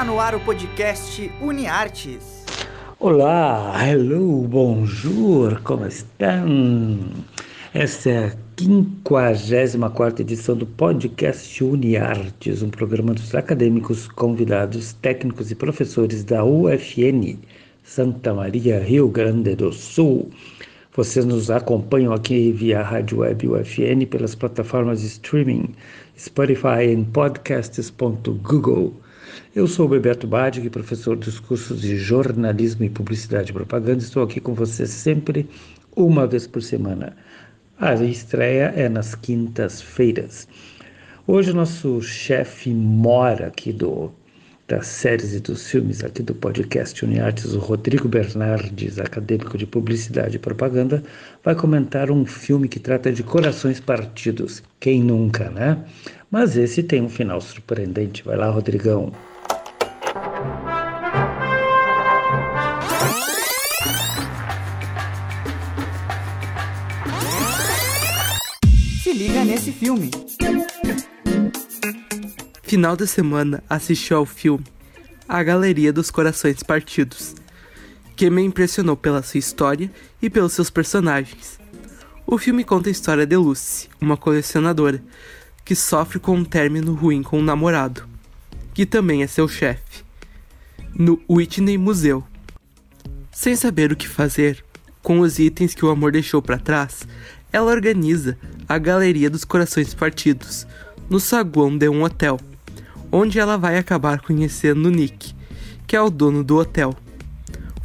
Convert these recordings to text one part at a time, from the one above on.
Está no ar o podcast UniArtes. Olá, hello, bonjour, como estão? Esta é a 54 edição do podcast UniArtes, um programa dos acadêmicos, convidados, técnicos e professores da UFN, Santa Maria, Rio Grande do Sul. Vocês nos acompanham aqui via Rádio Web UFN pelas plataformas de streaming Spotify e podcasts.google. Eu sou o Bebeto Badig, professor dos cursos de jornalismo e publicidade e propaganda. Estou aqui com vocês sempre, uma vez por semana. A estreia é nas quintas-feiras. Hoje o nosso chefe mora aqui do das séries e dos filmes aqui do podcast Uniartes, o Rodrigo Bernardes, acadêmico de publicidade e propaganda, vai comentar um filme que trata de corações partidos. Quem nunca, né? Mas esse tem um final surpreendente. Vai lá, Rodrigão. Nesse filme final de semana assisti ao filme A Galeria dos Corações Partidos, que me impressionou pela sua história e pelos seus personagens. O filme conta a história de Lucy, uma colecionadora, que sofre com um término ruim com um namorado, que também é seu chefe, no Whitney Museu. Sem saber o que fazer com os itens que o amor deixou para trás, ela organiza a Galeria dos Corações Partidos no saguão de um hotel onde ela vai acabar conhecendo Nick, que é o dono do hotel.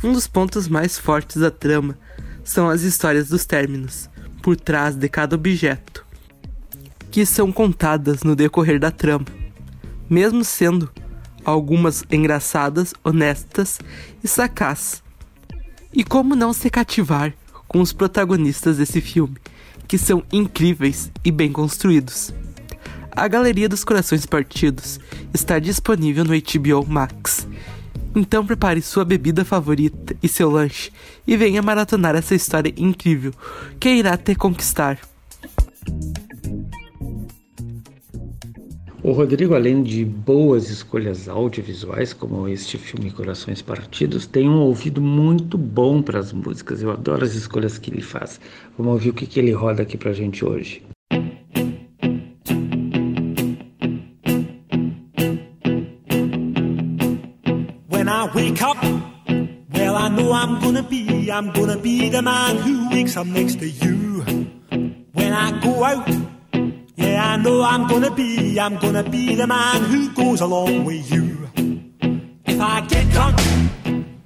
Um dos pontos mais fortes da trama são as histórias dos términos, por trás de cada objeto, que são contadas no decorrer da trama, mesmo sendo algumas engraçadas, honestas e sacás. E como não se cativar com os protagonistas desse filme, que são incríveis e bem construídos. A Galeria dos Corações Partidos está disponível no HBO Max. Então prepare sua bebida favorita e seu lanche e venha maratonar essa história incrível que irá te conquistar. O Rodrigo, além de boas escolhas audiovisuais, como este filme Corações Partidos, tem um ouvido muito bom para as músicas. Eu adoro as escolhas que ele faz. Vamos ouvir o que, que ele roda aqui para a gente hoje. wake up, well, I know I'm gonna be, I'm gonna be the man who wakes up next to you. When I go out, yeah, I know I'm gonna be, I'm gonna be the man who goes along with you. If I get drunk,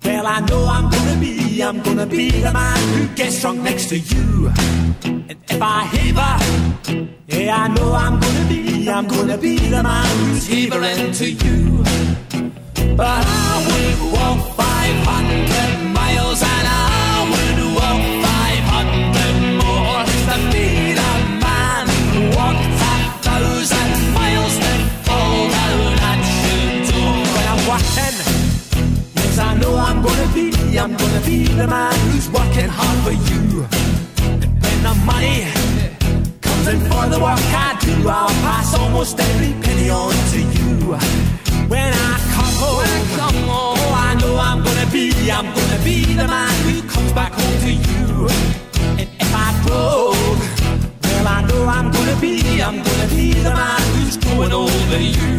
well, I know I'm gonna be, I'm gonna be the man who gets drunk next to you. And if I heaver, yeah, I know I'm gonna be, I'm gonna be the man who's heavering to you. But I would walk 500 I'm gonna be the man who comes back home to you. And if I broke, well, I know I'm gonna be, I'm gonna be the man who's growing over you.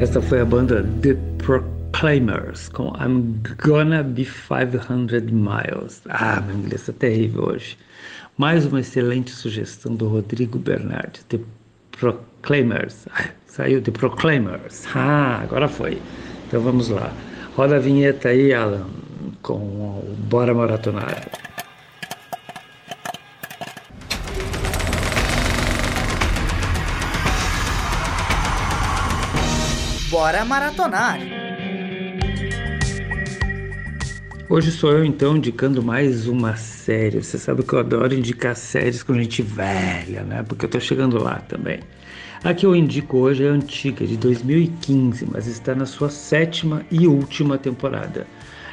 Esta foi a banda The Proclaimers com I'm Gonna Be 500 Miles. Ah, meu inglês é terrível hoje. Mais uma excelente sugestão do Rodrigo Bernardi. The Proclaimers. Saiu The Proclaimers. Ah, agora foi. Então vamos lá. Roda a vinheta aí, Alan, com o Bora Maratonar. Bora maratonar! Hoje sou eu então indicando mais uma série. Você sabe que eu adoro indicar séries com gente velha, né? Porque eu tô chegando lá também. A que eu indico hoje é antiga, de 2015, mas está na sua sétima e última temporada.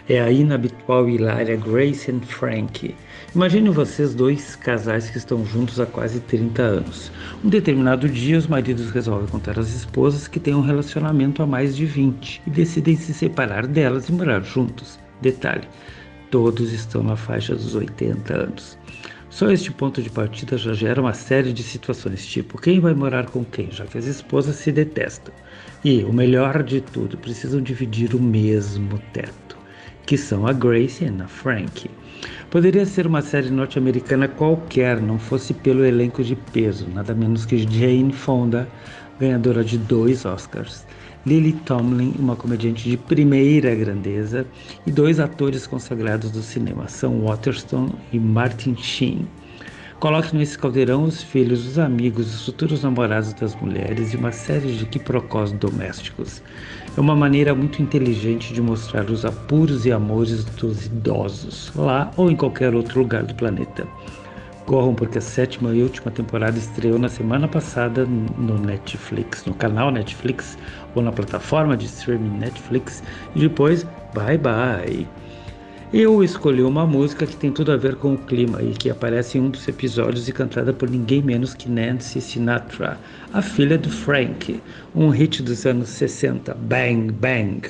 É a inabitual hilária Grace and Frank. Imagine vocês dois casais que estão juntos há quase 30 anos. Um determinado dia, os maridos resolvem contar às esposas que têm um relacionamento há mais de 20 e decidem se separar delas e morar juntos. Detalhe: todos estão na faixa dos 80 anos. Só este ponto de partida já gera uma série de situações, tipo quem vai morar com quem, já que as esposas se detestam. E, o melhor de tudo, precisam dividir o mesmo teto, que são a Grace e a Frank. Poderia ser uma série norte-americana qualquer, não fosse pelo elenco de peso, nada menos que Jane Fonda, ganhadora de dois Oscars, Lily Tomlin, uma comediante de primeira grandeza, e dois atores consagrados do cinema, Sam Waterston e Martin Sheen. Coloque nesse caldeirão os filhos, os amigos, os futuros namorados das mulheres e uma série de quiprocós domésticos. É uma maneira muito inteligente de mostrar os apuros e amores dos idosos, lá ou em qualquer outro lugar do planeta. Corram porque a sétima e última temporada estreou na semana passada no Netflix, no canal Netflix ou na plataforma de streaming Netflix e depois bye bye. Eu escolhi uma música que tem tudo a ver com o clima e que aparece em um dos episódios e cantada por ninguém menos que Nancy Sinatra, a filha do Frank, um hit dos anos 60, Bang Bang.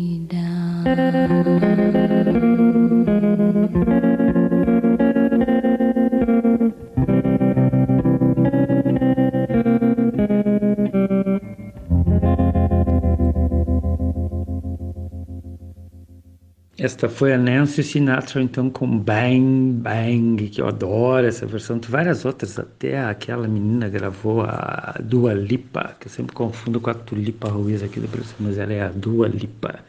Thank you. Esta foi a Nancy Sinatra, então, com Bang Bang, que eu adoro essa versão. Tem várias outras, até aquela menina gravou a Dua Lipa, que eu sempre confundo com a Tulipa Ruiz aqui do Brasil, mas ela é a Dua Lipa.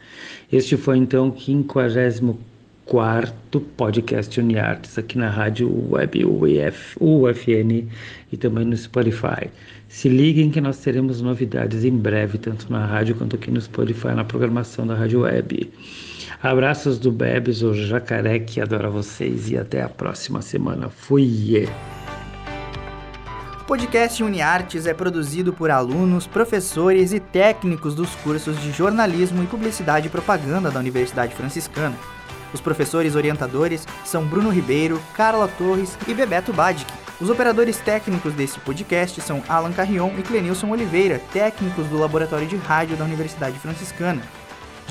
Este foi, então, o 54 podcast Uniartes aqui na rádio web UF, UFN e também no Spotify. Se liguem que nós teremos novidades em breve, tanto na rádio quanto aqui no Spotify, na programação da rádio web. Abraços do Bebes, o jacaré que adora vocês e até a próxima semana. Fui! O podcast UniArtes é produzido por alunos, professores e técnicos dos cursos de jornalismo e publicidade e propaganda da Universidade Franciscana. Os professores orientadores são Bruno Ribeiro, Carla Torres e Bebeto Badic. Os operadores técnicos desse podcast são Alan Carrion e Clenilson Oliveira, técnicos do Laboratório de Rádio da Universidade Franciscana.